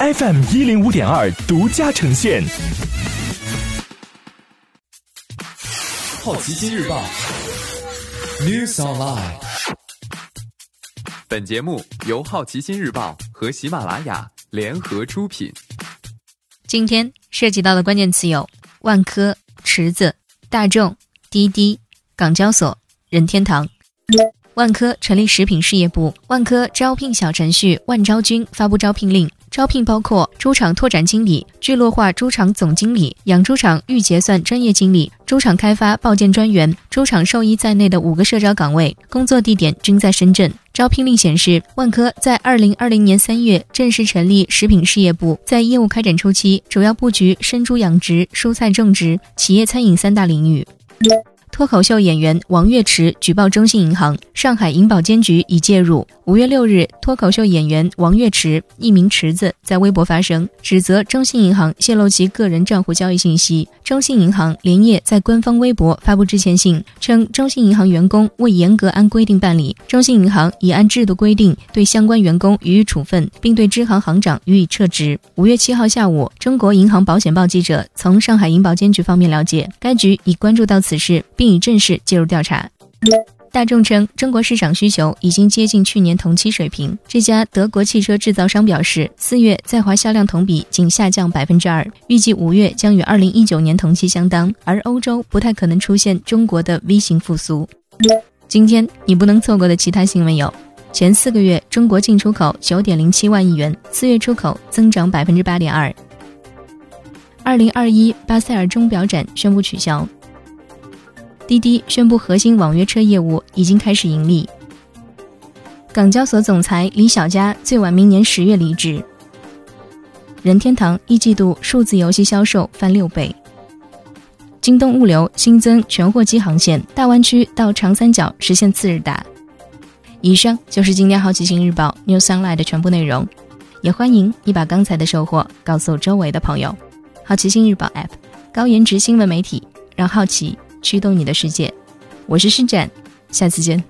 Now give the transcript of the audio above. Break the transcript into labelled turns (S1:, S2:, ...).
S1: FM 一零五点二独家呈现。
S2: 好奇心日报，News Online。
S3: 本节目由好奇心日报和喜马拉雅联合出品。
S4: 今天涉及到的关键词有：万科、池子、大众、滴滴、港交所、任天堂。万科成立食品事业部，万科招聘小程序万招君发布招聘令，招聘包括猪场拓展经理、聚落化猪场总经理、养猪场预结算专业经理、猪场开发报建专员、猪场兽医在内的五个社招岗位，工作地点均在深圳。招聘令显示，万科在二零二零年三月正式成立食品事业部，在业务开展初期，主要布局生猪养殖、蔬菜种植、企业餐饮三大领域。脱口秀演员王岳池举报中信银行，上海银保监局已介入。五月六日，脱口秀演员王岳池（艺名池子）在微博发声，指责中信银行泄露其个人账户交易信息。中信银行连夜在官方微博发布致歉信，称中信银行员工未严格按规定办理，中信银行已按制度规定对相关员工予以处分，并对支行行长予以撤职。五月七号下午，中国银行保险报记者从上海银保监局方面了解，该局已关注到此事，并。已正式介入调查。大众称，中国市场需求已经接近去年同期水平。这家德国汽车制造商表示，四月在华销量同比仅下降百分之二，预计五月将与二零一九年同期相当。而欧洲不太可能出现中国的 V 型复苏。今天你不能错过的其他新闻有：前四个月中国进出口九点零七万亿元，四月出口增长百分之八点二。二零二一巴塞尔钟表展宣布取消。滴滴宣布，核心网约车业务已经开始盈利。港交所总裁李小加最晚明年十月离职。任天堂一季度数字游戏销售翻六倍。京东物流新增全货机航线，大湾区到长三角实现次日达。以上就是今天好奇心日报 New Sunlight 的全部内容，也欢迎你把刚才的收获告诉周围的朋友。好奇心日报 App，高颜值新闻媒体，让好奇。驱动你的世界，我是施展，下次见。